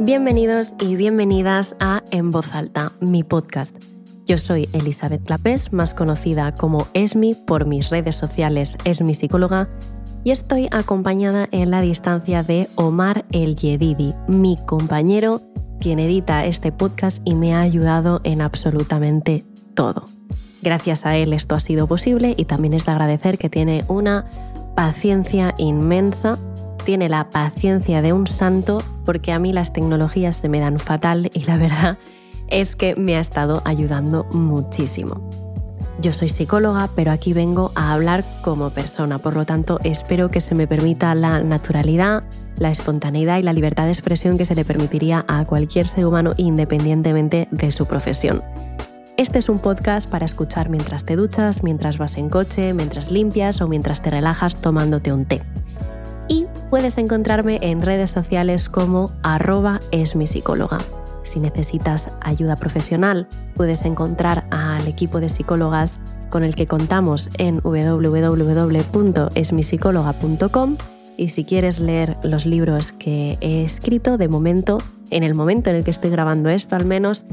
Bienvenidos y bienvenidas a En Voz Alta, mi podcast. Yo soy Elizabeth Clapés, más conocida como Esmi por mis redes sociales Esmi Psicóloga, y estoy acompañada en la distancia de Omar El Yedidi, mi compañero, quien edita este podcast y me ha ayudado en absolutamente todo. Gracias a él esto ha sido posible y también es de agradecer que tiene una paciencia inmensa tiene la paciencia de un santo porque a mí las tecnologías se me dan fatal y la verdad es que me ha estado ayudando muchísimo. Yo soy psicóloga, pero aquí vengo a hablar como persona, por lo tanto espero que se me permita la naturalidad, la espontaneidad y la libertad de expresión que se le permitiría a cualquier ser humano independientemente de su profesión. Este es un podcast para escuchar mientras te duchas, mientras vas en coche, mientras limpias o mientras te relajas tomándote un té puedes encontrarme en redes sociales como arroba es mi psicóloga. Si necesitas ayuda profesional, puedes encontrar al equipo de psicólogas con el que contamos en www.esmisicóloga.com y si quieres leer los libros que he escrito, de momento, en el momento en el que estoy grabando esto al menos,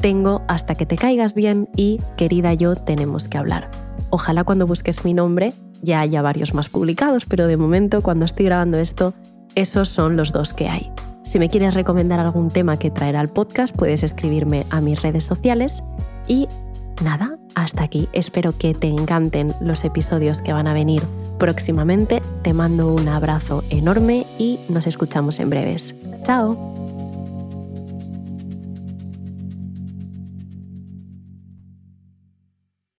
tengo Hasta que te caigas bien y Querida yo tenemos que hablar. Ojalá cuando busques mi nombre ya haya varios más publicados, pero de momento cuando estoy grabando esto, esos son los dos que hay. Si me quieres recomendar algún tema que traerá al podcast, puedes escribirme a mis redes sociales y nada, hasta aquí. Espero que te encanten los episodios que van a venir próximamente. Te mando un abrazo enorme y nos escuchamos en breves. Chao.